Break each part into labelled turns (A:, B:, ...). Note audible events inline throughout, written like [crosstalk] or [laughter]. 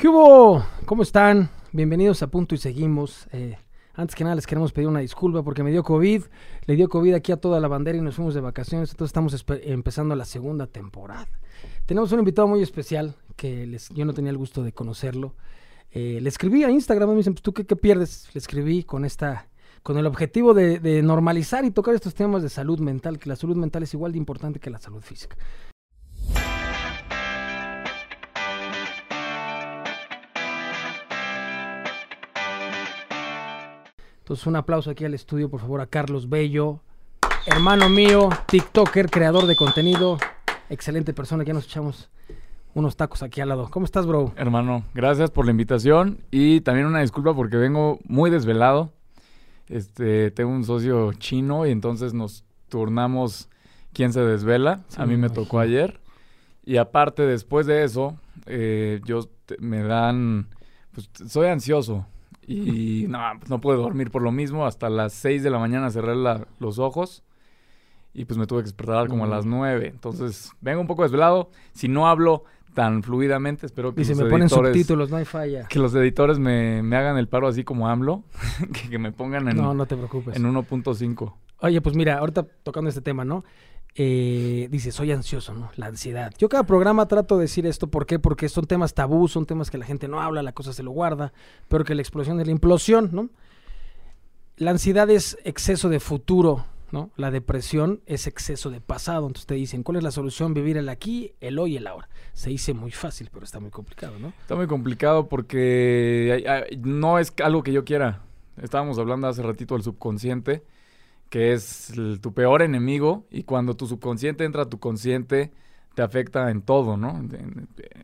A: ¿Qué hubo? ¿Cómo están? Bienvenidos a Punto y Seguimos. Eh, antes que nada les queremos pedir una disculpa porque me dio COVID, le dio COVID aquí a toda la bandera y nos fuimos de vacaciones, entonces estamos empezando la segunda temporada. Tenemos un invitado muy especial que yo no tenía el gusto de conocerlo. Eh, le escribí a Instagram, me dicen, pues tú qué, pierdes? Le escribí con esta con el objetivo de, normalizar y tocar estos temas de salud mental, que la salud mental es igual de importante que la salud física. Entonces, un aplauso aquí al estudio, por favor, a Carlos Bello, hermano mío, TikToker, creador de contenido, excelente persona. Ya nos echamos unos tacos aquí al lado. ¿Cómo estás, bro?
B: Hermano, gracias por la invitación y también una disculpa porque vengo muy desvelado. Este, tengo un socio chino y entonces nos turnamos quién se desvela. a mí me, tocó ayer. Y aparte, después de eso, eh, yo me dan, pues soy ansioso. Y no, pues no pude dormir por lo mismo. Hasta las 6 de la mañana cerré los ojos. Y pues me tuve que despertar como a las 9. Entonces, vengo un poco desvelado. Si no hablo tan fluidamente, espero que
A: y los me ponen subtítulos, no hay falla.
B: Que los editores me, hagan el paro así como AMLO. [laughs] que, me pongan en,
A: no, no te preocupes.
B: en 1.5.
A: Oye, pues mira, ahorita tocando este tema, ¿no? Eh, dice, soy ansioso, ¿no? La ansiedad. Yo cada programa trato de decir esto, ¿por qué? Porque son temas tabú, son temas que la gente no habla, la cosa se lo guarda, pero que la explosión es la implosión, ¿no? La ansiedad es exceso de futuro, ¿no? La depresión es exceso de pasado. Entonces te dicen, ¿cuál es la solución? Vivir el aquí, el hoy el ahora. Se dice muy fácil, pero está muy complicado, ¿no?
B: Está muy complicado porque no es algo que yo quiera. Estábamos hablando hace ratito del subconsciente que es tu peor enemigo y cuando tu subconsciente entra a tu consciente te afecta en todo, ¿no?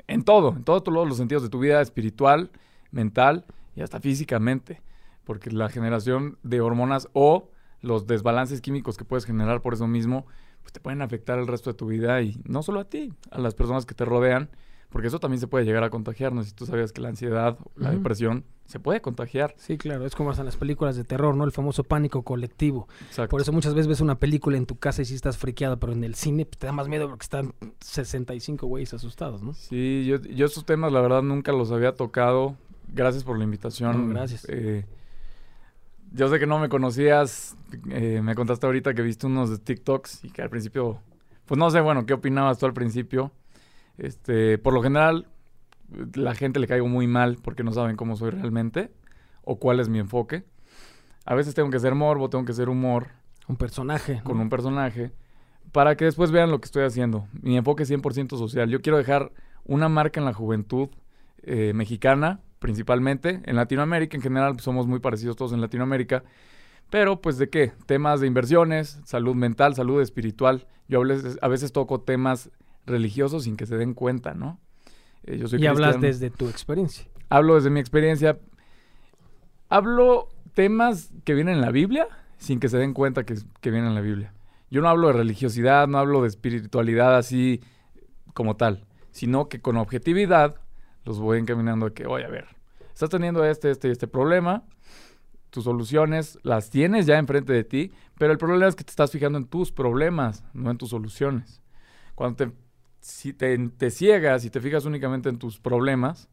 B: En, todo, en todos los sentidos de tu vida espiritual, mental y hasta físicamente, porque la generación de hormonas o los desbalances químicos que puedes generar por eso mismo, pues te pueden afectar el resto de tu vida y no solo a ti, a las personas que te rodean porque eso también se puede llegar a contagiarnos. Si tú sabías que la ansiedad, la depresión, se puede contagiar.
A: Sí, claro, es como hasta en las películas de terror, ¿no? El famoso pánico colectivo. Exacto. Por eso muchas veces ves una película en tu casa y sí estás friqueado, pero en el cine pues, te da más miedo porque están 65 güeyes asustados, ¿no?
B: Sí, yo, yo estos temas la verdad nunca los había tocado. Gracias por la invitación.
A: gracias.
B: Eh, yo sé que no me conocías, eh, me contaste ahorita que viste unos de TikToks y que al principio, pues no sé, bueno, ¿qué opinabas tú al principio? Este, por lo general, la gente le caigo muy mal porque no saben cómo soy realmente o cuál es mi enfoque. A veces tengo que ser morbo, tengo que ser humor.
A: Un personaje.
B: Con un personaje. Para que después vean lo que estoy haciendo. Mi enfoque es 100% social. Yo quiero dejar una marca en la juventud eh, mexicana, principalmente. En Latinoamérica, en general, pues, somos muy parecidos todos en Latinoamérica. Pero, pues, ¿de qué? Temas de inversiones, salud mental, salud espiritual. Yo a veces, a veces toco temas religiosos sin que se den cuenta, ¿no?
A: Eh, yo soy y hablas desde tu experiencia.
B: Hablo desde mi experiencia. Hablo temas que vienen en la Biblia sin que se den cuenta que, que vienen en la Biblia. Yo no hablo de religiosidad, no hablo de espiritualidad así como tal, sino que con objetividad los voy encaminando a que, oye, a ver, estás teniendo este, este y este problema, tus soluciones las tienes ya enfrente de ti, pero el problema es que te estás fijando en tus problemas, no en tus soluciones. Cuando te si te, te, ciegas y te fijas únicamente en tus problemas,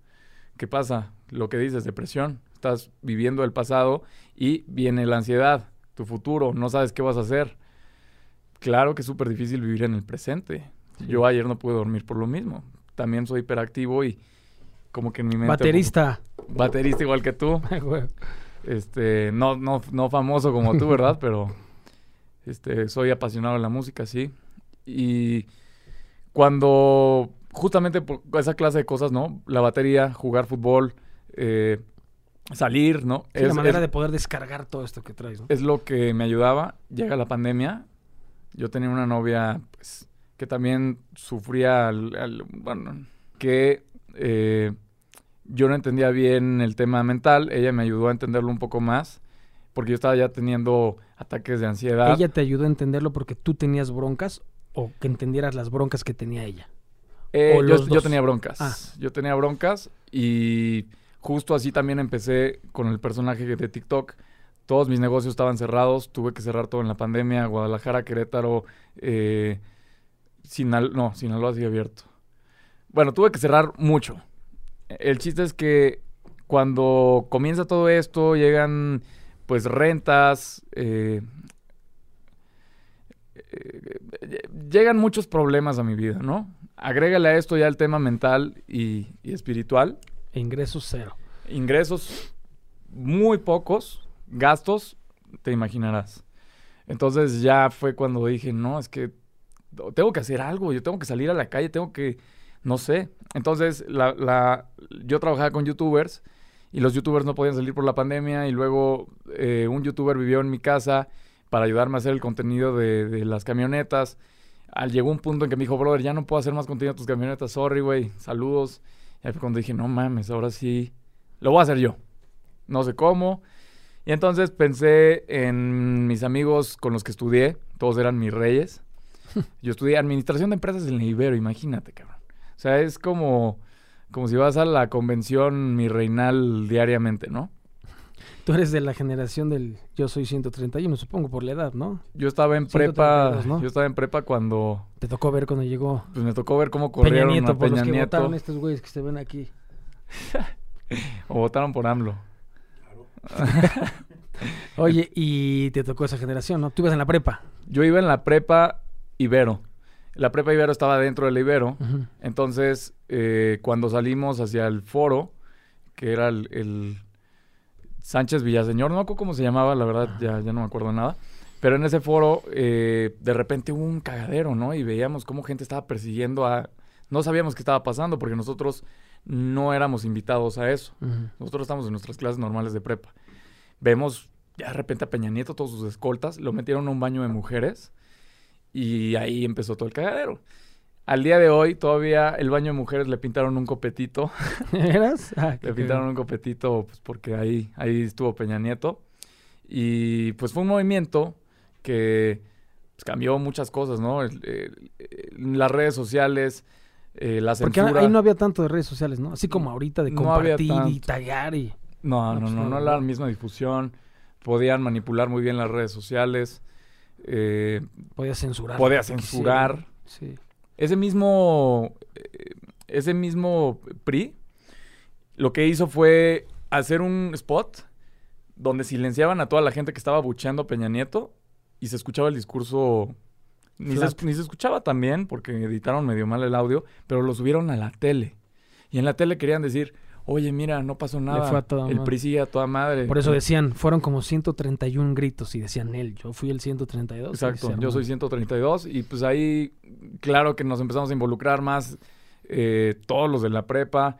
B: ¿qué pasa? Lo que dices, depresión. Estás viviendo el pasado y viene la ansiedad, tu futuro, no sabes qué vas a hacer. Claro que es súper difícil vivir en el presente. Yo ayer no pude dormir por lo mismo. También soy hiperactivo y como que en mi mente...
A: Baterista. [laughs]
B: Baterista igual que tú. [laughs] este, no, no, no famoso como tú, ¿verdad? Pero este, soy apasionado de la música, sí. Y cuando justamente por esa clase de cosas, ¿no? La batería, jugar fútbol, eh, salir, ¿no?
A: es la manera de poder descargar todo esto que traes, ¿no?
B: Es lo que me ayudaba. Llega la pandemia. Yo tenía una novia, pues, que también sufría, bueno, que eh, yo no entendía bien el tema mental. Ella me ayudó a entenderlo un poco más. Porque yo estaba ya teniendo ataques de ansiedad.
A: ¿Ella te ayudó a entenderlo porque tú tenías broncas o que entendieras las broncas que tenía ella?
B: Eh, yo, tenía broncas. Ah. Yo tenía broncas y justo así también empecé con el personaje de TikTok. Todos mis negocios estaban cerrados, tuve que cerrar todo en la pandemia, Guadalajara, Querétaro, eh, Sinal no, Sinaloa sigue abierto. Bueno, tuve que cerrar mucho. El chiste es que cuando comienza todo esto, llegan pues rentas, eh, eh, llegan muchos problemas a mi vida, ¿no? Agrégale a esto ya el tema mental y, y espiritual.
A: Ingresos cero.
B: Ingresos muy pocos, gastos, te imaginarás. Entonces ya fue cuando dije, no, es que tengo que hacer algo, yo tengo que salir a la calle, tengo que, no sé. Entonces la, la, yo trabajaba con youtubers y los youtubers no podían salir por la pandemia y luego eh, un youtuber vivió en mi casa para ayudarme a hacer el contenido de, de las camionetas. Al, llegó un punto en que me dijo, brother, ya no puedo hacer más contenido de tus camionetas, sorry, güey, saludos. Y ahí fue cuando dije, no mames, ahora sí, lo voy a hacer yo. No sé cómo. Y entonces pensé en mis amigos con los que estudié, todos eran mis reyes. [laughs] Yo estudié administración de empresas en el Ibero, imagínate, cabrón. O sea, es como, como si vas a la convención mi reinal diariamente, ¿no?
A: Tú eres de la generación del yo soy 131, supongo por la edad, ¿no?
B: Yo estaba en prepa, ¿no? yo estaba en prepa cuando
A: te tocó ver cuando llegó
B: Pues me tocó ver cómo corrieron
A: Peña Nieto,
B: a Peña
A: por los que
B: Nieto.
A: votaron estos güeyes que se ven aquí. [laughs]
B: o votaron por AMLO. [laughs]
A: Oye, y te tocó esa generación, ¿no? Tú ibas en la prepa.
B: Yo iba en la prepa Ibero. La prepa Ibero estaba dentro del Ibero. Entonces, eh, cuando salimos hacia el foro, que era el, el Sánchez Villaseñor, no me acuerdo cómo se llamaba, la verdad, ya, ya no me acuerdo nada. Pero en ese foro, eh, de repente hubo un cagadero, ¿no? Y veíamos cómo gente estaba persiguiendo a... No sabíamos qué estaba pasando porque nosotros no éramos invitados a eso. Nosotros estamos en nuestras clases normales de prepa. Vemos ya de repente a Peña Nieto, todos sus escoltas, lo metieron a un baño de mujeres y ahí empezó todo el cagadero. Al día de hoy, todavía el baño de mujeres le pintaron un copetito. [laughs]
A: ¿Eras? [laughs] Ah,
B: le pintaron un copetito pues, porque ahí, ahí estuvo Peña Nieto. Y pues fue un movimiento que pues, cambió muchas cosas, ¿no? El- el- el- las redes sociales, eh, la
A: Porque
B: censura.
A: ahí no había tanto de redes sociales, ¿no? Así como ahorita de
B: No
A: compartir y
B: tanto.
A: taggear y...
B: No,
A: No,
B: no,
A: pues
B: no,
A: no,
B: no,
A: no.
B: la misma difusión. Podían manipular muy bien las redes sociales. Eh,
A: Podía censurar.
B: podía censurar.
A: Sí.
B: Ese mismo, eh, ese mismo PRI lo que hizo fue hacer un spot donde silenciaban a toda la gente que estaba bucheando a Peña Nieto y se escuchaba el discurso. Ni se, ni se escuchaba tan bien porque editaron medio mal el audio, pero lo subieron a la tele. Y en la tele querían decir, oye, mira, no pasó nada.
A: fue a toda
B: el
A: madre.
B: PRI sigue a toda madre.
A: Por eso decían, fueron como 131 gritos y decían él, yo fui el 132. y
B: Exacto, yo soy 132 y pues ahí, claro que nos empezamos a involucrar más eh, todos los de la prepa.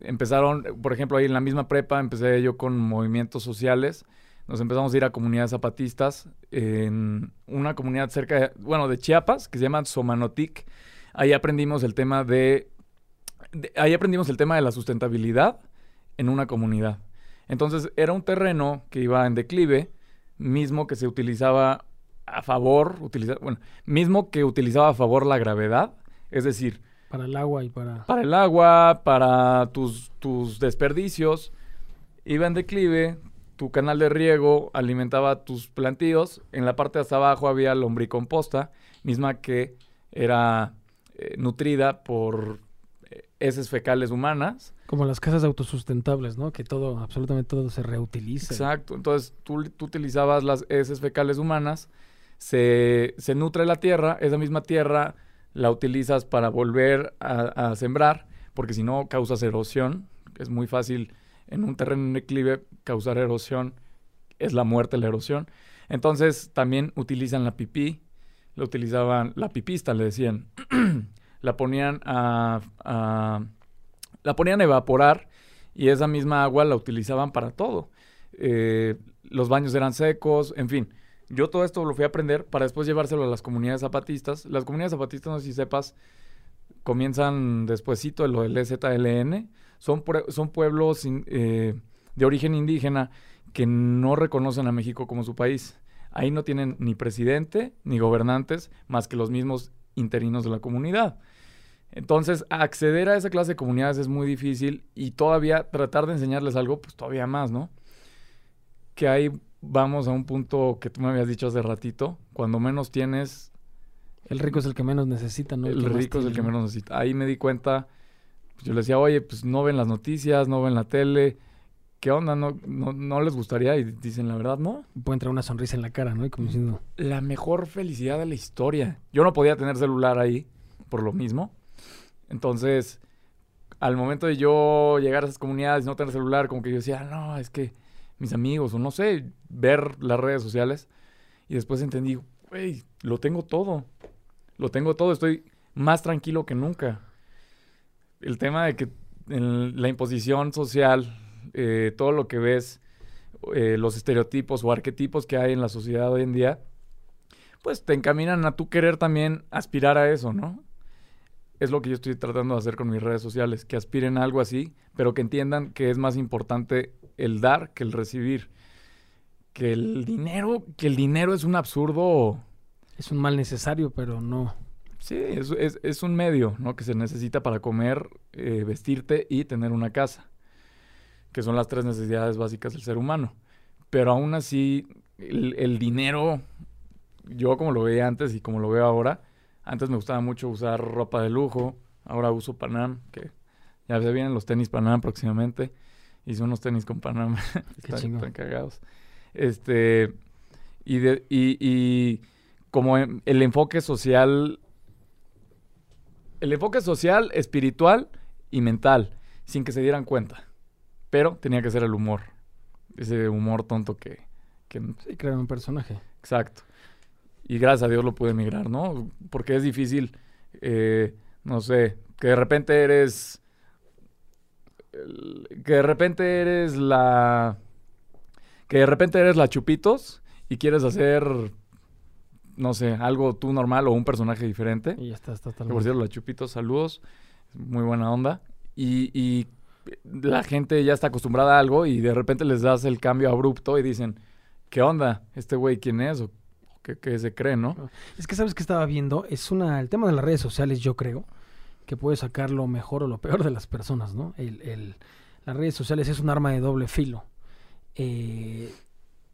B: Empezaron, por ejemplo, ahí en la misma prepa empecé yo con movimientos sociales. Nos empezamos a ir a comunidades zapatistas en una comunidad cerca, de, bueno, de Chiapas, que se llama Somanotic. Ahí aprendimos el tema de, de- ahí aprendimos el tema de la sustentabilidad en una comunidad. Entonces era un terreno que iba en declive, mismo que se utilizaba a favor, utiliza, bueno, mismo que utilizaba a favor la gravedad, es decir,
A: Para el agua y para...
B: para el agua, para tus, tus desperdicios, iba en declive, tu canal de riego alimentaba tus plantíos, en la parte de hasta abajo había lombricomposta, misma que era eh, nutrida por heces fecales humanas.
A: Como las casas autosustentables, ¿no? Que todo, absolutamente todo se reutiliza.
B: Exacto. Entonces tú, tú utilizabas las heces fecales humanas, se, se nutre la tierra, esa misma tierra la utilizas para volver a, a sembrar, porque si no causas erosión, es muy fácil en un terreno en declive causar erosión, es la muerte la erosión. Entonces también utilizan la pipí, la utilizaban, la pipista le decían, [clears throat] la ponían a, la ponían a evaporar y esa misma agua la utilizaban para todo. Eh, los baños eran secos, en fin. Yo todo esto lo fui a aprender para después llevárselo a las comunidades zapatistas. Las comunidades zapatistas, no sé si sepas, comienzan despuesito de lo del EZLN. Son, son pueblos eh, de origen indígena que no reconocen a México como su país. Ahí no tienen ni presidente ni gobernantes más que los mismos interinos de la comunidad. Entonces, acceder a esa clase de comunidades es muy difícil y todavía tratar de enseñarles algo, pues todavía más, ¿no? Que ahí vamos a un punto que tú me habías dicho hace ratito, cuando menos tienes,
A: El rico es el que menos necesita, ¿no?
B: el rico es el que menos necesita. Ahí me di cuenta Yo le decía, oye, pues no ven las noticias, no ven la tele. ¿Qué onda? ¿No, no, no les gustaría? Y dicen, la verdad, no.
A: Puede entrar una sonrisa en la cara, ¿no? Y como diciendo...
B: La mejor felicidad de la historia. Yo no podía tener celular ahí por lo mismo. Entonces, al momento de yo llegar a esas comunidades y no tener celular, como que yo decía, no, es que mis amigos, o no sé, ver las redes sociales. Y después entendí, güey, lo tengo todo. Lo tengo todo, estoy más tranquilo que nunca. El tema de que en la imposición social, eh, todo lo que ves, eh, los estereotipos o arquetipos que hay en la sociedad hoy en día, pues te encaminan a tú querer también aspirar a eso, ¿no? Es lo que yo estoy tratando de hacer con mis redes sociales, que aspiren a algo así, pero que entiendan que es más importante el dar que el recibir. Que el dinero, que el dinero es un absurdo.
A: Es un mal necesario, pero no.
B: Sí, es, es, es un medio, ¿no? Que se necesita para comer, eh, vestirte y tener una casa. Que son las tres necesidades básicas del ser humano. Pero aún así, el, el dinero, yo como lo veía antes y como lo veo ahora, antes me gustaba mucho usar ropa de lujo, ahora uso Panam, que ya se vienen los tenis Panam próximamente. Hice unos tenis con Panam, [laughs] están, están cagados. Este, y, de, y, y como el enfoque social, el enfoque social, espiritual y mental, sin que se dieran cuenta. Pero tenía que ser el humor, ese humor tonto que... que
A: sí, crear un personaje.
B: Exacto. Y gracias a Dios lo pude emigrar, ¿no? Porque es difícil, eh, no sé, que de repente eres que de repente eres la que de repente eres la Chupitos y quieres hacer no sé, algo tú normal o un personaje diferente.
A: Y ya está, está
B: Por cierto, la Chupitos, saludos. Muy buena onda. Y, y, la gente ya está acostumbrada a algo y de repente les das el cambio abrupto y dicen, ¿qué onda? ¿Este güey quién es? ¿O qué se cree, no?
A: Es que sabes que estaba viendo, es una, el tema de las redes sociales, yo creo, que puede sacar lo mejor o lo peor de las personas, ¿no? El, el, las redes sociales es un arma de doble filo. Eh,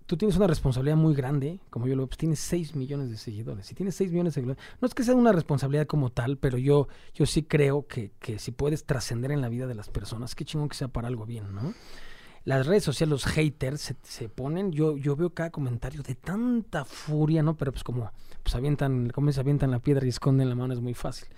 A: tú tienes una responsabilidad muy grande, como yo lo veo, pues tienes 6 millones de seguidores. Si tienes 6 millones de seguidores, no es que sea una responsabilidad como tal, pero yo, yo sí creo que, que si puedes trascender en la vida de las personas, qué chingón que sea para algo bien, ¿no? Las redes sociales, los haters se, se ponen, yo, yo veo cada comentario de tanta furia, ¿no? Pero pues como pues avientan, como se avientan la piedra y esconden la mano, es muy fácil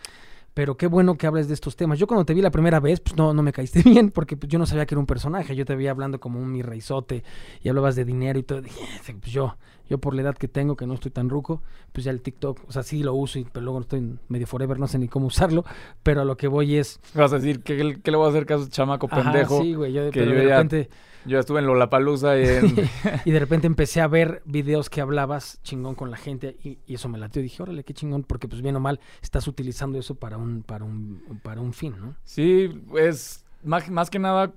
A: pero qué bueno que hables de estos temas. Yo cuando te vi la primera vez, pues no, no me caíste [laughs] bien, porque pues, yo no sabía que era un personaje. Yo te veía hablando como un mi reizote y hablabas de dinero y todo. Dije, pues yo, yo por la edad que tengo, que no estoy tan ruco, pues ya el TikTok, o sea, sí lo uso, y, pero luego estoy medio forever, no sé ni cómo [laughs] usarlo, pero a lo que voy es...
B: Vas a decir, ¿qué, qué le voy a hacer caso chamaco
A: Ajá,
B: pendejo?
A: Sí, güey, yo,
B: que
A: pero
B: yo
A: de
B: ya-
A: repente...
B: Yo estuve en Lollapalooza y en... [laughs]
A: y de repente empecé a ver videos que hablabas chingón con la gente y, y eso me latió. Dije, órale, qué chingón, porque pues bien o mal estás utilizando eso para un, para un, para un fin, ¿no?
B: Sí, es más, más que nada,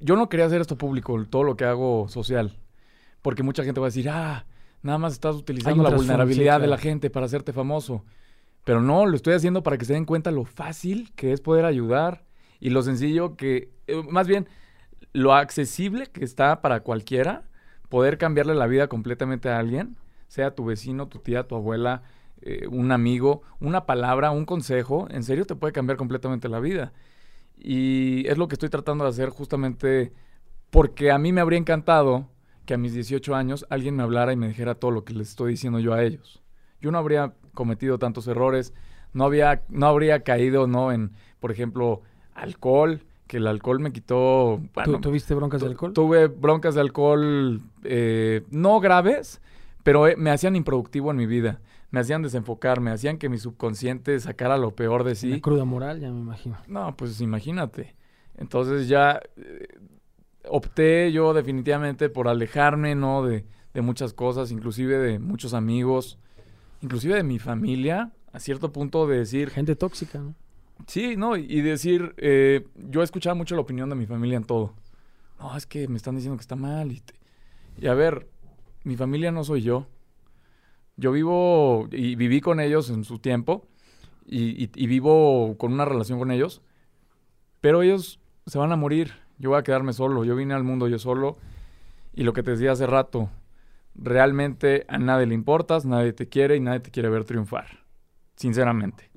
B: yo no quería hacer esto público, todo lo que hago social, porque mucha gente va a decir, ah, nada más estás utilizando la vulnerabilidad
A: sí,
B: de la gente para hacerte famoso. Pero no, lo estoy haciendo para que se den cuenta lo fácil que es poder ayudar y lo sencillo que, eh, más bien, lo accesible que está para cualquiera poder cambiarle la vida completamente a alguien, sea tu vecino, tu tía, tu abuela, eh, un amigo, una palabra, un consejo, en serio te puede cambiar completamente la vida. Y es lo que estoy tratando de hacer justamente porque a mí me habría encantado que a mis 18 años alguien me hablara y me dijera todo lo que les estoy diciendo yo a ellos. Yo no habría cometido tantos errores, no, había, no habría caído no en, por ejemplo, alcohol, que el alcohol me quitó... bueno,
A: ¿Tú, ¿Tuviste broncas de alcohol?
B: Tuve broncas de alcohol eh, no graves, pero eh, me hacían improductivo en mi vida. Me hacían desenfocar, me hacían que mi subconsciente sacara lo peor de sí.
A: cruda moral, ya me imagino.
B: No, pues imagínate. Entonces ya eh, opté yo definitivamente por alejarme, ¿no? De, de muchas cosas, inclusive de muchos amigos, inclusive de mi familia, a cierto punto de decir,
A: Gente tóxica, ¿no?
B: Sí, no, y decir, eh, yo he escuchado mucho la opinión de mi familia en todo. No, es que me están diciendo que está mal. Y, y a ver, mi familia no soy yo. Yo vivo y viví con ellos en su tiempo y- y vivo con una relación con ellos, pero ellos se van a morir. Yo voy a quedarme solo. Yo vine al mundo yo solo. Y lo que te decía hace rato, realmente a nadie le importas, nadie te quiere y nadie te quiere ver triunfar. Sinceramente.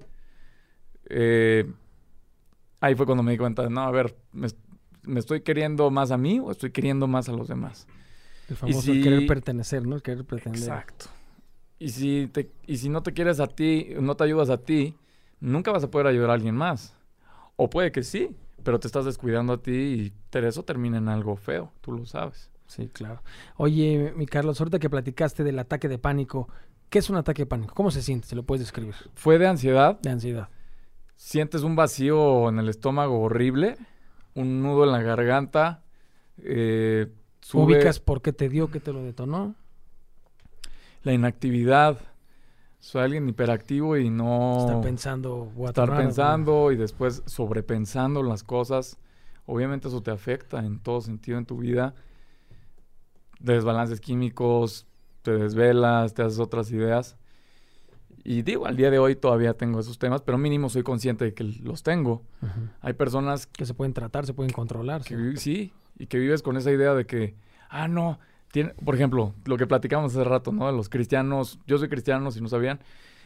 B: Eh, ahí fue cuando me di cuenta no, a ver, me, me estoy queriendo más a mí o estoy queriendo más a los demás.
A: El famoso
B: si-
A: querer pertenecer, ¿no? El querer pretender.
B: Exacto. Y si, te, y si no te quieres a ti, no te ayudas a ti, nunca vas a poder ayudar a alguien más. O puede que sí, pero te estás descuidando a ti y eso termina en algo feo, tú lo sabes.
A: Sí, claro. Oye, mi Carlos, ahorita que platicaste del ataque de pánico, ¿qué es un ataque de pánico? ¿Cómo se siente? ¿Se lo puedes describir?
B: Fue de ansiedad,
A: De ansiedad.
B: Sientes un vacío en el estómago horrible, un nudo en la garganta, eh, sube
A: ¿Ubicas por qué te dio, qué te lo detonó?
B: la inactividad. Soy alguien hiperactivo y no...
A: Estar pensando,
B: estar pensando y después sobrepensando las cosas. Obviamente eso te afecta en todo sentido en tu vida. Desbalances químicos, te desvelas, te haces otras ideas. Y digo, al día de hoy todavía tengo esos temas, pero mínimo soy consciente de que los tengo. Hay personas
A: Que se pueden tratar, se pueden controlar.
B: que
A: sí.
B: y que vives con esa idea de que, ah, no, tiene, por ejemplo, lo que platicamos hace rato, ¿no? De los cristianos, yo soy cristiano, si no sabían,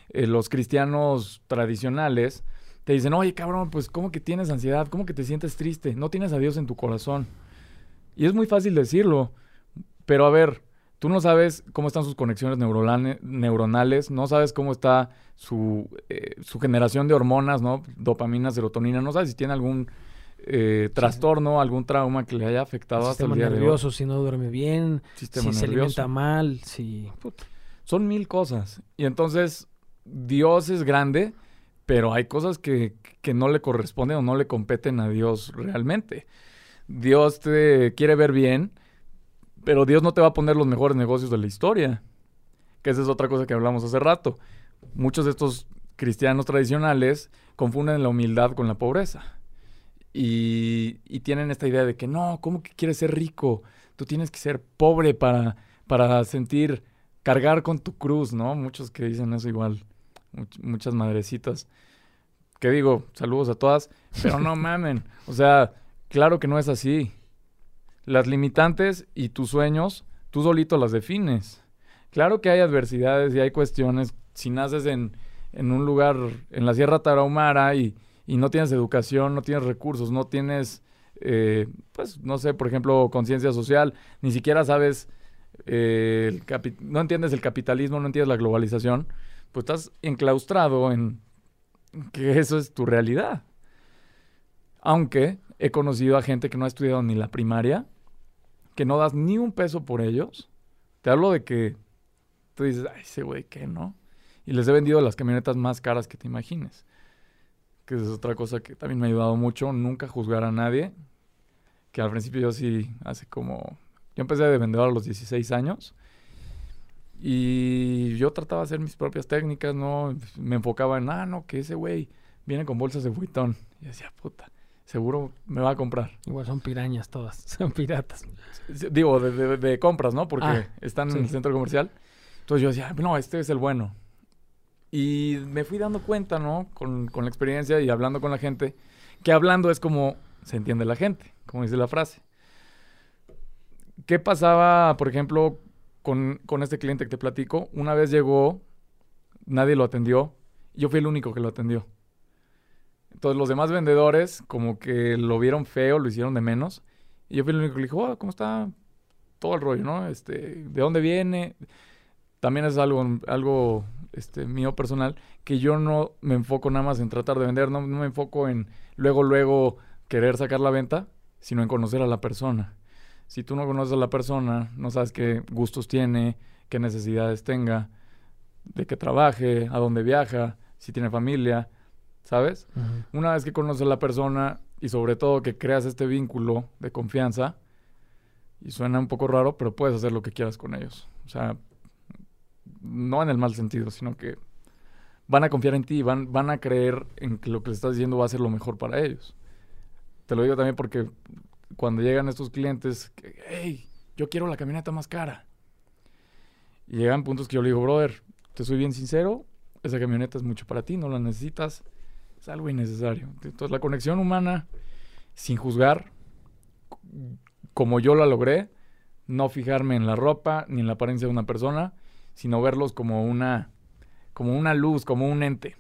B: eh, los cristianos tradicionales te dicen, oye, cabrón, pues, ¿cómo que tienes ansiedad? ¿Cómo que te sientes triste? No tienes a Dios en tu corazón. Y es muy fácil decirlo, pero a ver, tú no sabes cómo están sus conexiones neuronales, no sabes cómo está su, eh, su generación de hormonas, ¿no? Dopamina, serotonina, no sabes si tiene algún eh, trastorno, algún trauma que le haya
A: El
B: afectado hasta el día de hoy.
A: nervioso, si no duerme bien,
B: Sistema
A: si se
B: nervioso.
A: alimenta mal, si... Puta.
B: Son mil cosas. Y entonces, Dios es grande, pero hay cosas que, que no le corresponden o no le competen a Dios realmente. Dios te quiere ver bien, pero Dios no te va a poner los mejores negocios de la historia. Que esa es otra cosa que hablamos hace rato. Muchos de estos cristianos tradicionales confunden la humildad con la pobreza. Y, y tienen esta idea de que no, ¿cómo que quieres ser rico? Tú tienes que ser pobre para, para sentir, cargar con tu cruz, ¿no? Muchos que dicen eso igual, much- muchas madrecitas. Que digo, saludos a todas, pero no [laughs] mamen. O sea, claro que no es así. Las limitantes y tus sueños, tú solito las defines. Claro que hay adversidades y hay cuestiones. Si naces en, en un lugar, en la Sierra Tarahumara y, y no tienes educación, no tienes recursos, no tienes, eh, pues, no sé, por ejemplo, conciencia social, ni siquiera sabes, eh, no entiendes el capitalismo, no entiendes la globalización, pues estás enclaustrado en que eso es tu realidad. Aunque he conocido a gente que no ha estudiado ni la primaria, que no das ni un peso por ellos. Te hablo de que tú dices, ay, ese güey, ¿qué no? Y les he vendido las camionetas más caras que te imagines. Que es otra cosa que también me ha ayudado mucho, nunca juzgar a nadie. Que al principio yo sí, hace como... Yo empecé de vendedor a los 16 años. Y yo trataba de hacer mis propias técnicas, ¿no? Me enfocaba en, ah, no, que ese güey viene con bolsas de buitón. Y decía, puta, seguro me va a comprar.
A: Igual son pirañas todas, [laughs] son piratas.
B: Digo, de, de- de compras, ¿no? Porque
A: Ah,
B: están
A: sí.
B: en el centro comercial. Entonces yo decía, no, este es el bueno. Y me fui dando cuenta, ¿no? Con, con la experiencia y hablando con la gente, que hablando es como se entiende la gente, como dice la frase. ¿Qué pasaba, por ejemplo, con, con este cliente que te platico? Una vez llegó, nadie lo atendió, yo fui el único que lo atendió. Entonces los demás vendedores como que lo vieron feo, lo hicieron de menos. Y yo fui el único que le dijo, "Oh, ¿cómo está todo el rollo, no? Este, ¿de dónde viene? También es algo, algo este, mío personal, que yo no me enfoco nada más en tratar de vender, no, no me enfoco en luego, luego querer sacar la venta, sino en conocer a la persona. Si tú no conoces a la persona, no sabes qué gustos tiene, qué necesidades tenga, de qué trabaje, a dónde viaja, si tiene familia, ¿sabes? Una vez que conoces a la persona y sobre todo que creas este vínculo de confianza, y suena un poco raro, pero puedes hacer lo que quieras con ellos. O sea, no en el mal sentido, sino que van a confiar en ti, van, van a creer en que lo que les estás diciendo va a ser lo mejor para ellos. Te lo digo también porque cuando llegan estos clientes, que, hey, yo quiero la camioneta más cara. Y llegan puntos que yo le digo, brother, te soy bien sincero, esa camioneta es mucho para ti, no la necesitas, es algo innecesario. Entonces la conexión humana, sin juzgar, como yo la logré, no fijarme en la ropa ni en la apariencia de una persona, sino verlos como una, como una luz, como un ente.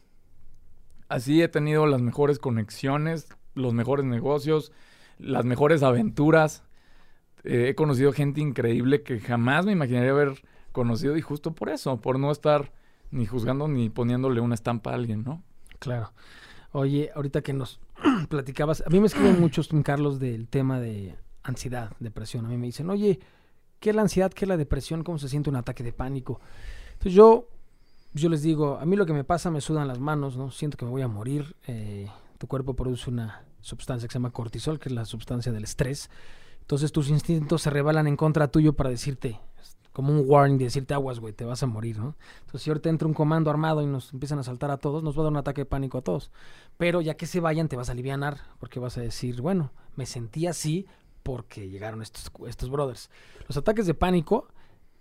B: Así he tenido las mejores conexiones, los mejores negocios, las mejores aventuras. Eh, he conocido gente increíble que jamás me imaginaría haber conocido y justo por eso, por no estar ni juzgando ni poniéndole una estampa a alguien, ¿no?
A: Claro. Oye, ahorita que nos [clears throat] platicabas, a mí me escriben [clears throat] muchos, Carlos, del tema de ansiedad, depresión. A mí me dicen, oye, ¿qué es la ansiedad? ¿Qué es la depresión? ¿Cómo se siente un ataque de pánico? Entonces yo, yo les digo, a mí lo que me pasa, me sudan las manos, ¿no? Siento que me voy a morir. Eh, tu cuerpo produce una sustancia que se llama cortisol, que es la sustancia del estrés. Entonces tus instintos se rebalan en contra tuyo para decirte, como un warning de decirte aguas, güey, te vas a morir, ¿no? Entonces, si ahorita entra un comando armado y nos empiezan a saltar a todos, nos va a dar un ataque de pánico a todos. Pero ya que se vayan, te vas a alivianar, porque vas a decir, bueno, me sentí así porque llegaron estos, estos brothers. Los ataques de pánico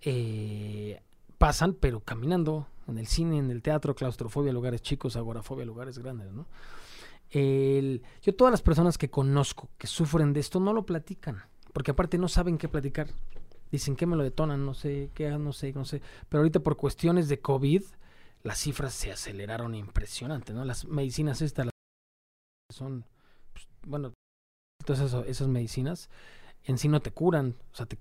A: eh, pasan, pero caminando, en el cine, en el teatro, claustrofobia, lugares chicos, agorafobia, lugares grandes, ¿no? El, yo todas las personas que conozco que sufren de esto no lo platican, porque aparte no saben qué platicar. Dicen que me lo detonan, no sé qué, no sé, no sé. Pero ahorita por cuestiones de COVID, las cifras se aceleraron impresionante, ¿no? Las medicinas estas son, pues, bueno, todas esas, medicinas en sí no te curan, o sea, te,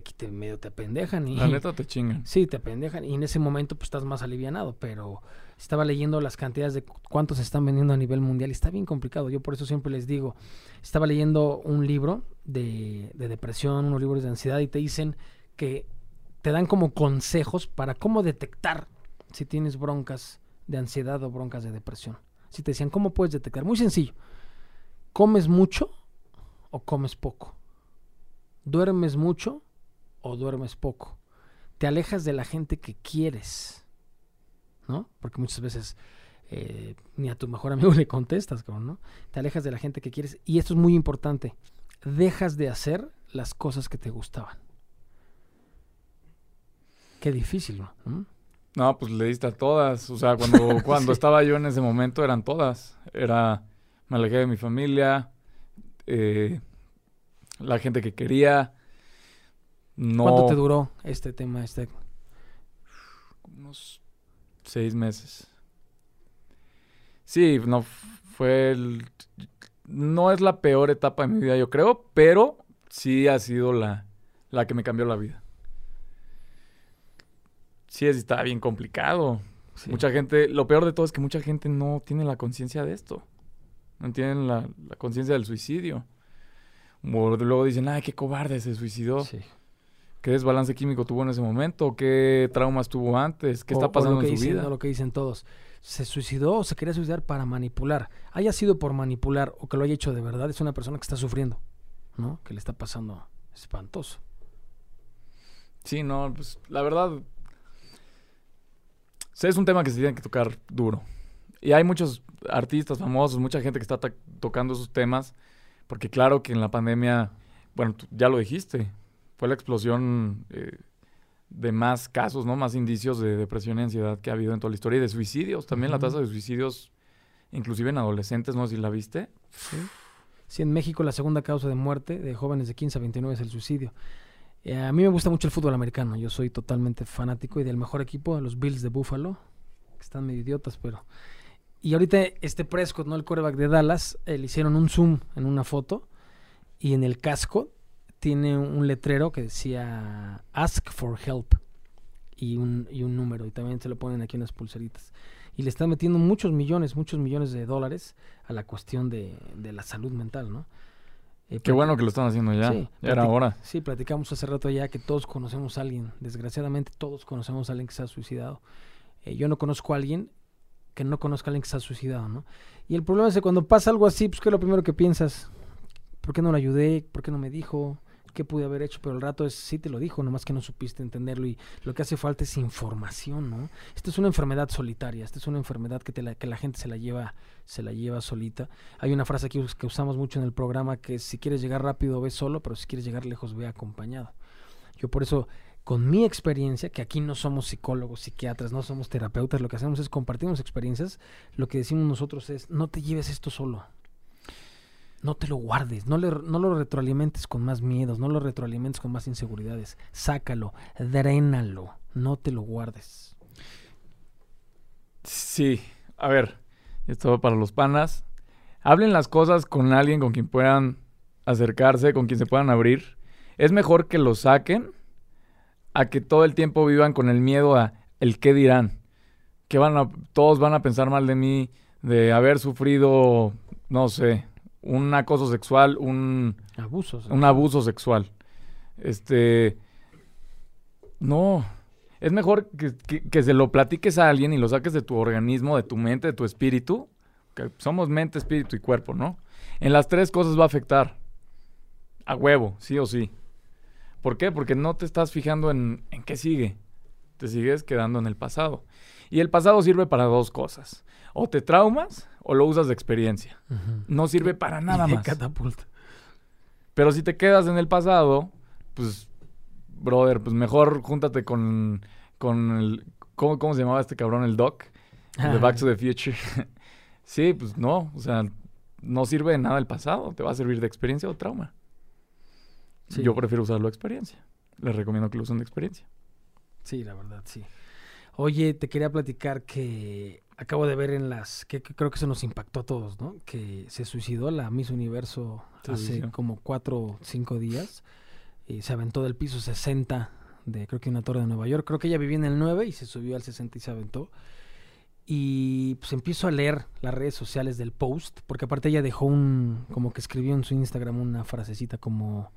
A: te, medio te apendejan y...
B: La neta te chingan. [laughs]
A: Sí, te apendejan y en ese momento pues estás más alivianado, pero estaba leyendo las cantidades de cuántos se están vendiendo a nivel mundial y está bien complicado. Yo por eso siempre les digo, estaba leyendo un libro de, depresión, unos libros de ansiedad y te dicen que te dan como consejos para cómo detectar si tienes broncas de ansiedad o broncas de depresión. Si te decían, ¿cómo puedes detectar? Muy sencillo. ¿Comes mucho o comes poco? ¿Duermes mucho o duermes poco? ¿Te alejas de la gente que quieres? ¿no? Porque muchas veces eh, ni a tu mejor amigo [laughs] le contestas, ¿no? Te alejas de la gente que quieres. Y esto es muy importante. Dejas de hacer las cosas que te gustaban. Qué difícil, ¿no?
B: No, pues le diste a todas. O sea, cuando, [laughs] cuando estaba yo en ese momento eran todas. Era, me alejé de mi familia, eh, la gente que quería. No...
A: ¿Cuánto te duró este tema? Este?
B: Unos Seis meses. Sí, no fue el, no es la peor etapa de mi vida, yo creo, pero sí ha sido la, la que me cambió la vida. Sí, está bien complicado. Mucha gente, lo peor de todo es que mucha gente no tiene la conciencia de esto. No tienen la, conciencia del suicidio. luego dicen, ay, qué cobarde se suicidó. Sí qué desbalance químico tuvo en ese momento, qué traumas tuvo antes, qué está pasando en su vida.
A: lo que dicen todos. Se suicidó o se quería suicidar para manipular. Haya sido por manipular o que lo haya hecho de verdad, es una persona que está sufriendo, ¿no? Que le está pasando espantoso.
B: Sí, no, pues la verdad. es un tema que se tiene que tocar duro. Y hay muchos artistas famosos, mucha gente que está tocando esos temas. Porque claro que en la pandemia, bueno, ya lo dijiste, fue la explosión eh, de más casos, ¿no? Más indicios de depresión y ansiedad que ha habido en toda la historia. Y de suicidios, también la tasa de suicidios, inclusive en adolescentes, no sé si la viste.
A: Sí. sí. en México la segunda causa de muerte de jóvenes de 15 a 29 es el suicidio. Eh, a mí me gusta mucho el fútbol americano. Yo soy totalmente fanático y del mejor equipo, los Bills de Buffalo, que están medio idiotas, pero... Y ahorita este Prescott, ¿no? El quarterback de Dallas, eh, le hicieron un zoom en una foto y en el casco tiene un letrero que decía Ask for Help y un, y un número, y también se lo ponen aquí en las pulseritas. Y le están metiendo muchos millones, muchos millones de dólares a la cuestión de, la salud mental, ¿no?
B: Eh, Qué bueno que lo están haciendo ya. Sí, era hora.
A: Sí, platicamos hace rato ya que todos conocemos a alguien. Desgraciadamente todos conocemos a alguien que se ha suicidado. Eh, yo no conozco a alguien que no conozca a alguien que se ha suicidado, ¿no? Y el problema es que cuando pasa algo así, pues ¿qué es lo primero que piensas? ¿Por qué no lo ayudé? ¿Por qué no me dijo? Qué pude haber hecho, pero el rato es, sí te lo dijo, nomás que no supiste entenderlo y lo que hace falta es información, ¿no? Esta es una enfermedad solitaria, esta es una enfermedad que, te la, que la gente se la lleva se la lleva solita. Hay una frase aquí que usamos mucho en el programa que si quieres llegar rápido ve solo, pero si quieres llegar lejos ve acompañado. Yo por eso con mi experiencia, que aquí no somos psicólogos, psiquiatras, no somos terapeutas, lo que hacemos es compartimos experiencias, lo que decimos nosotros es, no te lleves esto solo, no te lo guardes, no, lo retroalimentes con más miedos, no lo retroalimentes con más inseguridades. Sácalo, drénalo, no te lo guardes.
B: Sí, a ver, esto va para los panas. Hablen las cosas con alguien con quien puedan acercarse, con quien se puedan abrir. Es mejor que lo saquen a que todo el tiempo vivan con el miedo a el qué dirán. Que van a, todos van a pensar mal de mí, de haber sufrido, no sé, un acoso sexual, un
A: Abuso.
B: un abuso sexual. Este. No. Es mejor que, que- que se lo platiques a alguien y lo saques de tu organismo, de tu mente, de tu espíritu. Que somos mente, espíritu y cuerpo, ¿no? En las tres cosas va a afectar. A huevo, sí o sí. ¿Por qué? Porque no te estás fijando en, en qué sigue. Te sigues quedando en el pasado. Y el pasado sirve para dos cosas. O te traumas o lo usas de experiencia. No sirve para nada [laughs]
A: Y
B: más.
A: catapulta.
B: Pero si te quedas en el pasado, pues, brother, pues mejor júntate con, con el... ¿cómo, cómo se llamaba este cabrón? El Doc. el De Back to the Future. [laughs] sí, pues no. O sea, no sirve de nada el pasado. Te va a servir de experiencia o trauma.
A: Sí.
B: Yo prefiero usarlo de experiencia. Les recomiendo que lo usen de experiencia.
A: Sí, la verdad, sí. Oye, te quería platicar que acabo de ver en las, que, que creo que eso nos impactó a todos, ¿no? Que se suicidó la Miss Universo
B: Se
A: hace como cuatro o cinco días. Y se aventó del piso 60 de, creo que una torre de Nueva York. Creo que ella vivía en el 9 y se subió al 60 y se aventó. Y pues empiezo a leer las redes sociales del post, porque aparte ella dejó un, como que escribió en su Instagram una frasecita como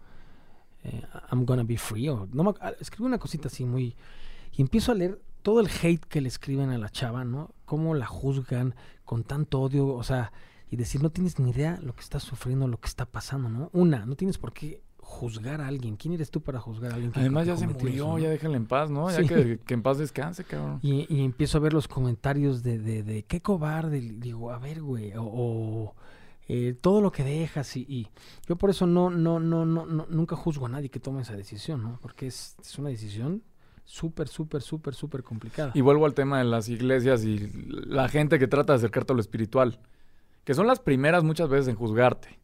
A: eh, I'm gonna be free, o no ah, escribió una cosita así muy... Y empiezo a leer todo el hate que le escriben a la chava, ¿no? Cómo la juzgan con tanto odio, o sea, y decir, no tienes ni idea lo que está sufriendo, lo que está pasando, ¿no? Una, no tienes por qué juzgar a alguien. ¿Quién eres tú para juzgar a alguien? que-
B: Además ya se murió,
A: eso, no?
B: ya déjenla en paz, ¿no? Ya que, que en paz descanse, cabrón.
A: Y, y empiezo a ver los comentarios de, de, de qué cobarde. Digo, a ver, güey, o, o, eh, todo lo que dejas. Y, y yo por eso no, no, no, no, no, nunca juzgo a nadie que tome esa decisión, ¿no? Porque es, es una decisión súper, súper, súper, súper complicada.
B: Y vuelvo al tema de las iglesias y la gente que trata de acercarte a lo espiritual. Que son las primeras muchas veces en juzgarte.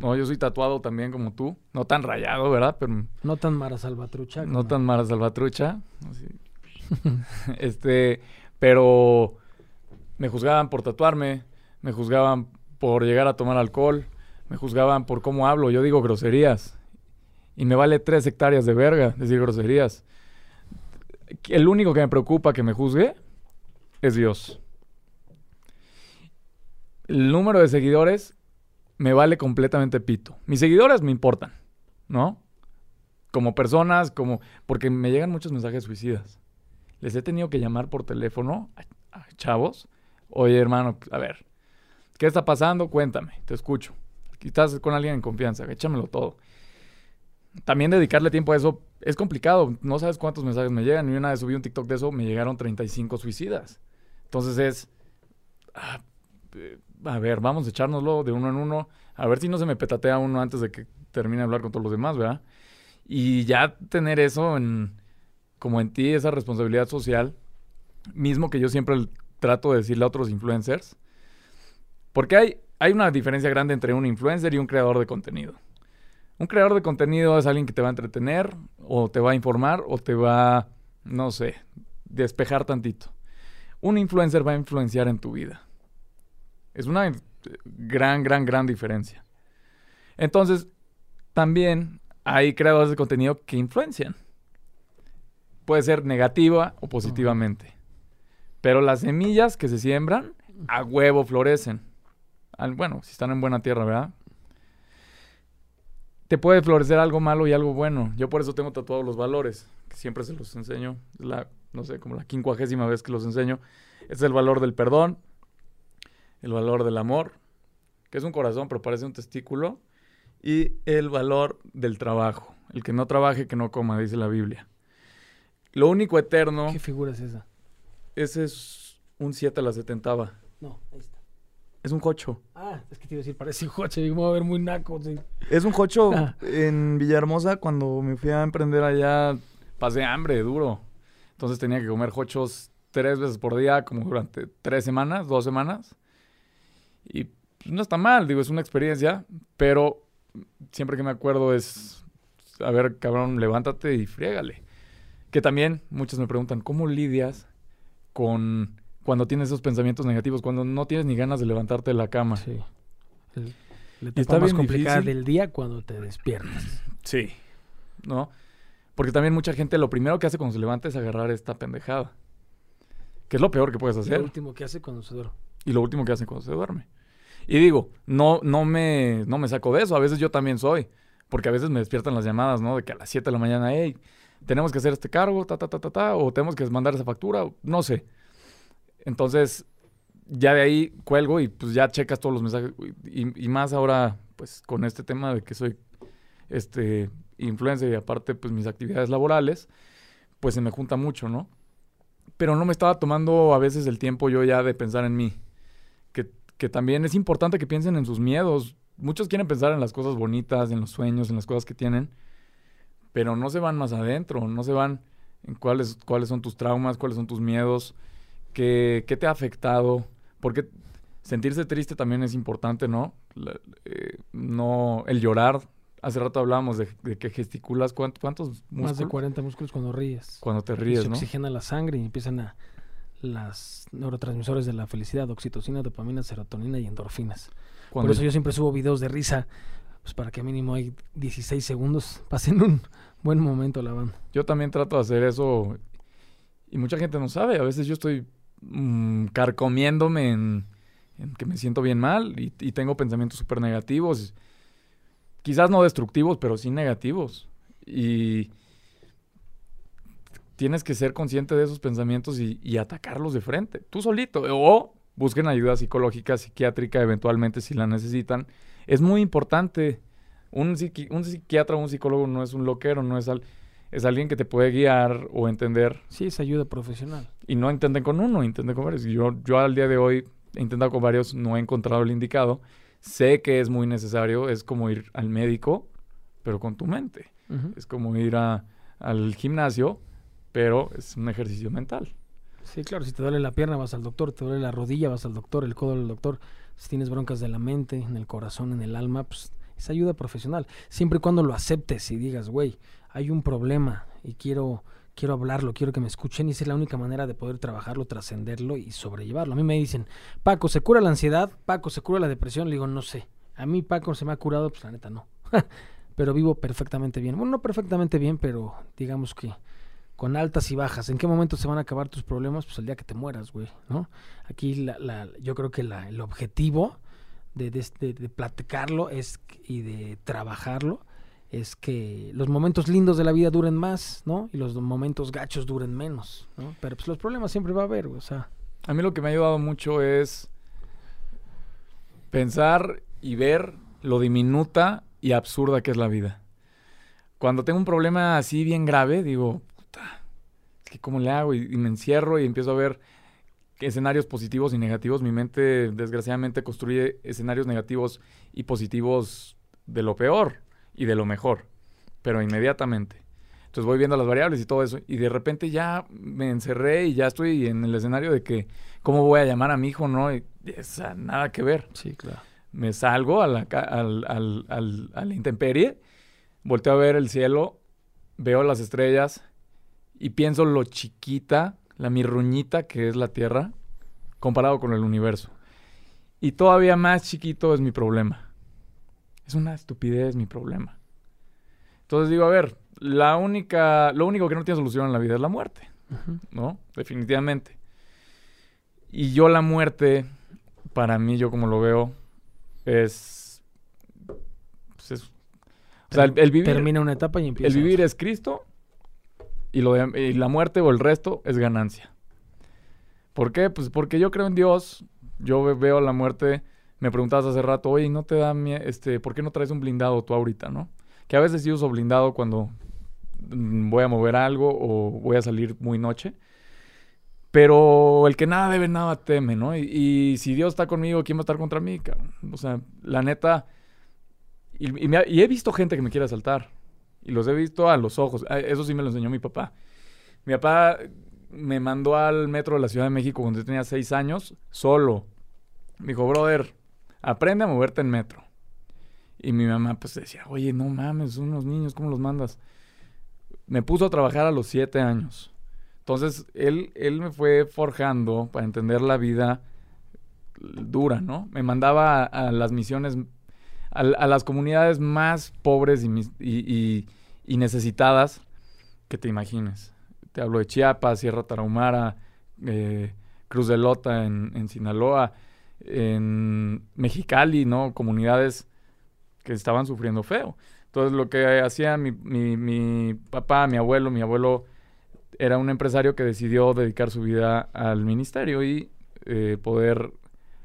B: No, yo soy tatuado también como tú. No tan rayado, ¿verdad? Pero
A: No tan Mara Salvatrucha.
B: no
A: como-
B: tan mala salvatrucha. así. [laughs] este, pero me juzgaban por tatuarme, me juzgaban por llegar a tomar alcohol, me juzgaban por cómo hablo. Yo digo groserías. Y me vale tres hectáreas de verga decir groserías. El único que me preocupa que me juzgue es Dios. El número de seguidores me vale completamente pito. Mis seguidores me importan, ¿no? Como personas, como... Porque me llegan muchos mensajes suicidas. Les he tenido que llamar por teléfono a, chavos. Oye, hermano, a ver, ¿qué está pasando? Cuéntame, te escucho. Aquí estás con alguien en confianza, échamelo todo. También dedicarle tiempo a eso es complicado. No sabes cuántos mensajes me llegan. Y una vez subí un TikTok de eso, me llegaron 35 suicidas. Entonces es... ah, eh, a ver, vamos a echárnoslo de uno en uno. A ver si no se me petatea uno antes de que termine de hablar con todos los demás, ¿verdad? Y ya tener eso en, como en ti, esa responsabilidad social, mismo que yo siempre trato de decirle a otros influencers, porque hay, hay una diferencia grande entre un influencer y un creador de contenido. Un creador de contenido es alguien que te va a entretener, o te va a informar, o te va, no sé, despejar tantito. Un influencer va a influenciar en tu vida. Es una eh, gran, gran, gran diferencia. Entonces, también hay creadores de contenido que influencian. Puede ser negativa o positivamente. Pero las semillas que se siembran, a huevo florecen. Bueno, si están en buena tierra, ¿verdad? Te puede florecer algo malo y algo bueno. Yo por eso tengo tatuados los valores, que siempre se los enseño. Es la, no sé, como la quincuagésima vez que los enseño. Es el valor del perdón, el valor del amor, que es un corazón, pero parece un testículo, y el valor del trabajo. El que no trabaje, que no coma, dice la Biblia. Lo único eterno,
A: ¿Qué figura es esa?
B: ese es un 7 a la 70.
A: No, ahí está.
B: Es un jocho.
A: Ah, es que te iba a decir, parece un coche, me voy a ver muy naco. sí.
B: Es un jocho
A: Ah.
B: en Villahermosa cuando me fui a emprender allá. Pasé hambre, duro. Entonces tenía que comer jochos tres veces por día, como durante tres semanas, dos semanas. Y pues, no está mal, digo, es una experiencia, pero siempre que me acuerdo es, a ver, cabrón, levántate y friégale. Que también muchos me preguntan, ¿cómo lidias con cuando tienes esos pensamientos negativos, cuando no tienes ni ganas de levantarte de la cama?
A: Sí. El- la
B: Y
A: etapa
B: está
A: más complicada
B: difícil.
A: del día cuando te despiertas.
B: Sí. ¿No? Porque también mucha gente lo primero que hace cuando se levanta es agarrar esta pendejada. Que es lo peor que puedes
A: Lo
B: hacer.
A: último que hace cuando se duerme.
B: Y lo último que hace cuando se duerme. Y digo, no, no, me, no me saco de eso. A veces yo también soy. Porque a veces me despiertan las llamadas, ¿no? De que a las 7 de la mañana, hey, tenemos que hacer este cargo, ta, ta, ta, ta, ta, o tenemos que mandar esa factura, no sé. Entonces, ya de ahí cuelgo y pues ya checas todos los mensajes. Y, y más ahora, pues con este tema de que soy este influencer y aparte, pues mis actividades laborales, pues se me junta mucho, ¿no? Pero no me estaba tomando a veces el tiempo yo ya de pensar en mí. Que, que también es importante que piensen en sus miedos. Muchos quieren pensar en las cosas bonitas, en los sueños, en las cosas que tienen, pero no se van más adentro, no se van en cuáles, cuáles son tus traumas, cuáles son tus miedos, qué, qué te ha afectado, porque sentirse triste también es importante, ¿no? La- eh, no el llorar. Hace rato hablábamos de, de que gesticulas, ¿cuánt- ¿cuántos músculos?
A: Más de 40 músculos cuando ríes.
B: Cuando te
A: Y
B: ríes,
A: se
B: ¿no?
A: oxigena la sangre y empiezan a las neurotransmisores de la felicidad, oxitocina, dopamina, serotonina y endorfinas.
B: Cuando
A: Por eso yo siempre subo videos de risa, pues para que mínimo hay 16 segundos pasen un buen momento la banda.
B: Yo también trato de hacer eso y mucha gente no sabe. A veces yo estoy mm, carcomiéndome en, que me siento bien mal y, tengo pensamientos súper negativos. Quizás no destructivos, pero sí negativos. Y tienes que ser consciente de esos pensamientos y, atacarlos de frente, tú solito. O busquen ayuda psicológica, psiquiátrica, eventualmente si la necesitan. Es muy importante. Un, un psiquiatra o un psicólogo no es un loquero, no es, al- es alguien que te puede guiar o entender.
A: Sí, es ayuda profesional.
B: Y no intenten con uno, intenten con varios. Yo, yo al día de hoy he intentado con varios, no he encontrado el indicado. Sé que es muy necesario, es como ir al médico, pero con tu mente. Es como ir a- al gimnasio, pero es un ejercicio mental.
A: Sí, claro, si te duele la pierna vas al doctor, te duele la rodilla vas al doctor, el codo al doctor. Si tienes broncas de la mente, en el corazón, en el alma, pues es ayuda profesional. Siempre y cuando lo aceptes y digas, güey, hay un problema y quiero quiero hablarlo, quiero que me escuchen y esa es la única manera de poder trabajarlo, trascenderlo y sobrellevarlo. A mí me dicen, Paco, ¿se cura la ansiedad? Paco, ¿se cura la depresión? Le digo, no sé. A mí Paco se me ha curado, pues la neta no. [laughs] pero vivo perfectamente bien. Bueno, no perfectamente bien, pero digamos que con altas y bajas. ¿En qué momento se van a acabar tus problemas? Pues el día que te mueras, güey, ¿no? Aquí la, la- yo creo que la- el objetivo de, de, de- de platicarlo es, y de trabajarlo es que los momentos lindos de la vida duren más, ¿no? Y los momentos gachos duren menos, ¿no? Pero pues los problemas siempre va a haber, o sea,
B: A mí lo que me ha ayudado mucho es pensar y ver lo diminuta y absurda que es la vida. Cuando tengo un problema así bien grave, digo, puta, ¿cómo le hago? Y me encierro y empiezo a ver escenarios positivos y negativos. Mi mente, desgraciadamente, construye escenarios negativos y positivos de lo peor y de lo mejor, pero inmediatamente. Entonces voy viendo las variables y todo eso, y de repente ya me encerré y ya estoy en el escenario de que, ¿cómo voy a llamar a mi hijo? No, y, esa, nada que ver
A: sí, claro.
B: me salgo a la, al, al- al- a la intemperie, volteo a ver el cielo, veo las estrellas y pienso lo chiquita, la mirruñita que es la Tierra comparado con el universo. Y todavía más chiquito es mi problema. Es una estupidez mi problema. Entonces digo, a ver, la única, lo único que no tiene solución en la vida es la muerte. ¿no? Definitivamente. Y yo la muerte, para mí, yo como lo veo, es... pues, es- o sea, el, el vivir,
A: Termina una etapa y empieza
B: el vivir es Cristo y, lo de- y la muerte o el resto es ganancia. ¿Por qué? Pues porque yo creo en Dios, yo ve- veo la muerte, me preguntabas hace rato, oye, ¿no te da este, ¿por qué no traes un blindado tú ahorita, no? Que a veces sí uso blindado cuando mm, voy a mover algo o voy a salir muy noche. Pero el que nada debe, nada teme, ¿no? Y, si Dios está conmigo, ¿quién va a estar contra mí? O sea, la neta... Y, y he visto gente que me quiere asaltar. Y los he visto a los ojos. Ah, Eso sí me lo enseñó mi papá. Mi papá me mandó al metro de la Ciudad de México cuando yo tenía seis años, solo. Me dijo, brother, aprende a moverte en metro. Y mi mamá pues decía, oye, no mames, unos niños, ¿cómo los mandas? Me puso a trabajar a los siete años. Entonces, él, él me fue forjando para entender la vida dura, ¿no? Me mandaba a, las misiones, a, las comunidades más pobres y, y, necesitadas que te imagines. Te hablo de Chiapas, Sierra Tarahumara, eh, Cruz de Lota en, en Sinaloa, en Mexicali, ¿no? Comunidades que estaban sufriendo feo. Entonces lo que hacía mi, mi, papá, mi abuelo, mi abuelo era un empresario que decidió dedicar su vida al ministerio y eh, poder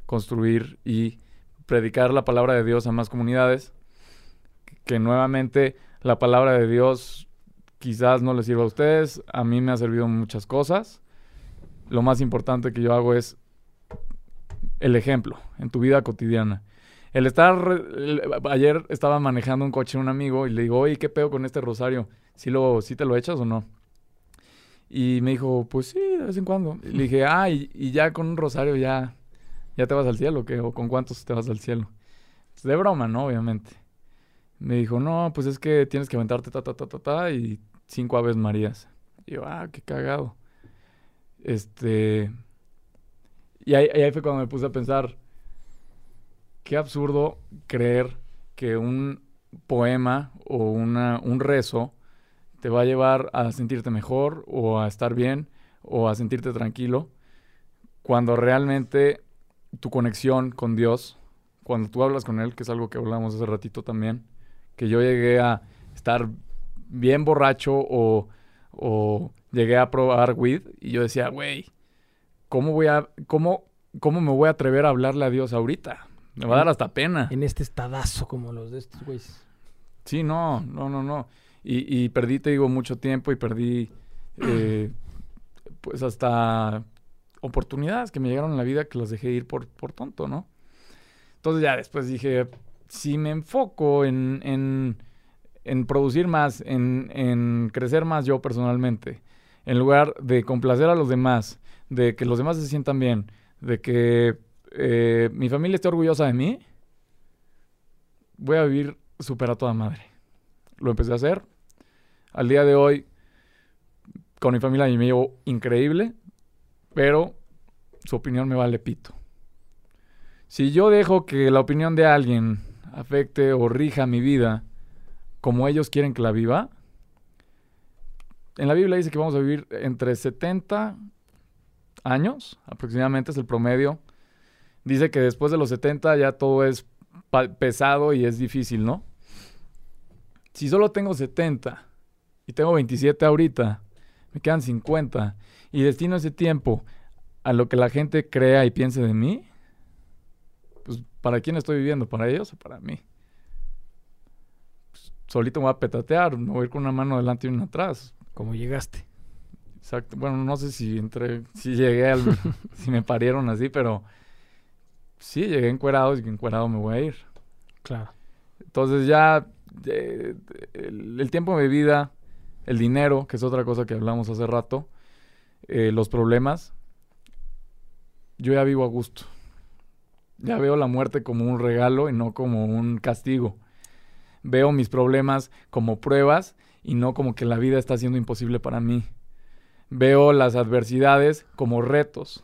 B: construir y predicar la palabra de Dios a más comunidades. Que nuevamente la palabra de Dios quizás no les sirva a ustedes, a mí me ha servido muchas cosas. Lo más importante que yo hago es el ejemplo en tu vida cotidiana. El estar, ayer estaba manejando un coche un amigo y le digo, oye, ¿qué pedo con este rosario? ¿Sí, lo, ¿Sí te lo echas o no? Y me dijo, pues sí, de vez en cuando. le dije, ah, y, ya con un rosario ya, ya te vas al cielo, ¿qué? ¿O con cuántos te vas al cielo? de broma, ¿no? Obviamente. Me dijo, no, pues es que tienes que aventarte ta, ta, ta, ta, ta, y cinco aves marías. Y yo, ah, qué cagado. Este... Y ahí, fue cuando me puse a pensar, qué absurdo creer que un poema o una, un rezo te va a llevar a sentirte mejor o a estar bien o a sentirte tranquilo, cuando realmente tu conexión con Dios, cuando tú hablas con Él, que es algo que hablamos hace ratito también, que yo llegué a estar bien borracho o, o llegué a probar weed y yo decía, güey, ¿cómo voy a, cómo, cómo me voy a atrever a hablarle a Dios ahorita? Me va a dar hasta pena.
A: En este estadazo como los de estos güeyes.
B: Sí, no, no, no, no. Y, y perdí, te digo, mucho tiempo y perdí, eh, [clears throat] pues hasta oportunidades que me llegaron en la vida que las dejé ir por, por tonto, ¿no? Entonces ya después dije, si me enfoco en, en, en producir más, en, en crecer más yo personalmente, en lugar de complacer a los demás, de que los demás se sientan bien, de que eh, mi familia esté orgullosa de mí, voy a vivir súper a toda madre. Lo empecé a hacer. Al día de hoy, con mi familia me llevo increíble, pero su opinión me vale pito. Si yo dejo que la opinión de alguien afecte o rija mi vida como ellos quieren que la viva, en la Biblia dice que vamos a vivir entre 70 años, aproximadamente es el promedio dice que después de los 70 ya todo es pesado y es difícil, ¿no? Si solo tengo 70 y tengo 27 ahorita, me quedan 50 y destino ese tiempo a lo que la gente crea y piense de mí, pues ¿para quién estoy viviendo? ¿Para ellos o para mí? Pues, solito me voy a petatear, me voy a ir con una mano adelante y una atrás.
A: Como llegaste.
B: Exacto. Bueno, no sé si entré, si llegué al, [laughs] si me parieron así, pero sí, llegué encuerado y encuerado me voy a ir.
A: Claro.
B: Entonces ya el, el, tiempo de mi vida, el dinero, que es otra cosa que hablamos hace rato, eh, los problemas, yo ya vivo a gusto. Ya veo la muerte como un regalo y no como un castigo. Veo mis problemas como pruebas y no como que la vida está siendo imposible para mí. Veo las adversidades como retos.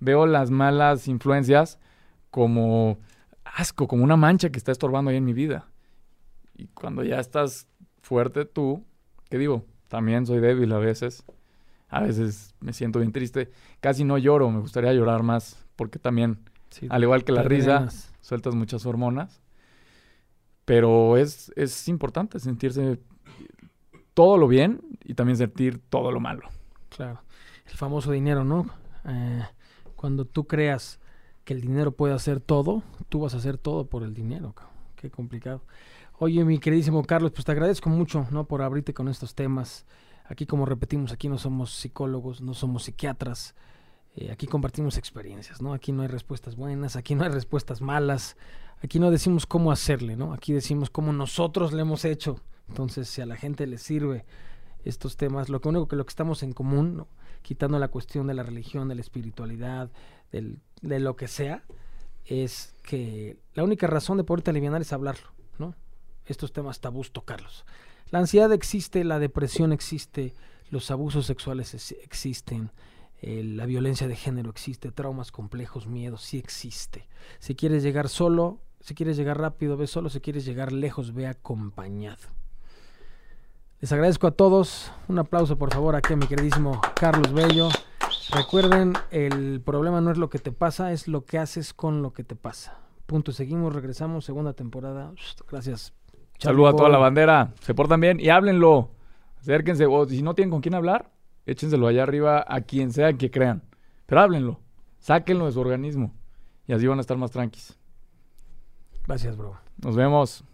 B: Veo las malas influencias como asco, como una mancha que está estorbando ahí en mi vida. Y cuando ya estás fuerte tú, ¿qué digo? También soy débil a veces. A veces me siento bien triste. Casi no lloro, me gustaría llorar más, porque también, al igual que la risa, sueltas muchas hormonas. Pero es, es importante sentirse todo lo bien y también sentir todo lo malo.
A: Claro. El famoso dinero, ¿no? Eh, cuando tú creas que el dinero puede hacer todo, tú vas a hacer todo por el dinero. Qué complicado. Oye, mi queridísimo Carlos, pues te agradezco mucho, ¿no? Por abrirte con estos temas. Aquí, como repetimos, aquí no somos psicólogos, no somos psiquiatras. Eh, aquí compartimos experiencias, ¿no? Aquí no hay respuestas buenas, aquí no hay respuestas malas. Aquí no decimos cómo hacerle, ¿no? Aquí decimos cómo nosotros le hemos hecho. Entonces, si a la gente le sirve estos temas, lo único que lo que estamos en común, ¿no? quitando la cuestión de la religión, de la espiritualidad, de lo que sea, es que la única razón de poderte aliviar es hablarlo, ¿no? Estos temas tabús tocarlos. La ansiedad existe, la depresión existe, los abusos sexuales existen, eh, la violencia de género existe, traumas complejos, miedos, sí existe. Si quieres llegar solo, si quieres llegar rápido, ve solo, si quieres llegar lejos, ve acompañado. Les agradezco a todos. Un aplauso, por favor, aquí a mi queridísimo Carlos Bello. Recuerden, el problema no es lo que te pasa, es lo que haces con lo que te pasa. Punto, seguimos, regresamos, segunda temporada. Gracias.
B: Saludos a toda la bandera. Se portan bien y háblenlo. Acérquense. O si no tienen con quién hablar, échenselo allá arriba a quien sea que crean. Pero háblenlo. Sáquenlo de su organismo. Y así van a estar más tranquilos.
A: Gracias, bro.
B: Nos vemos.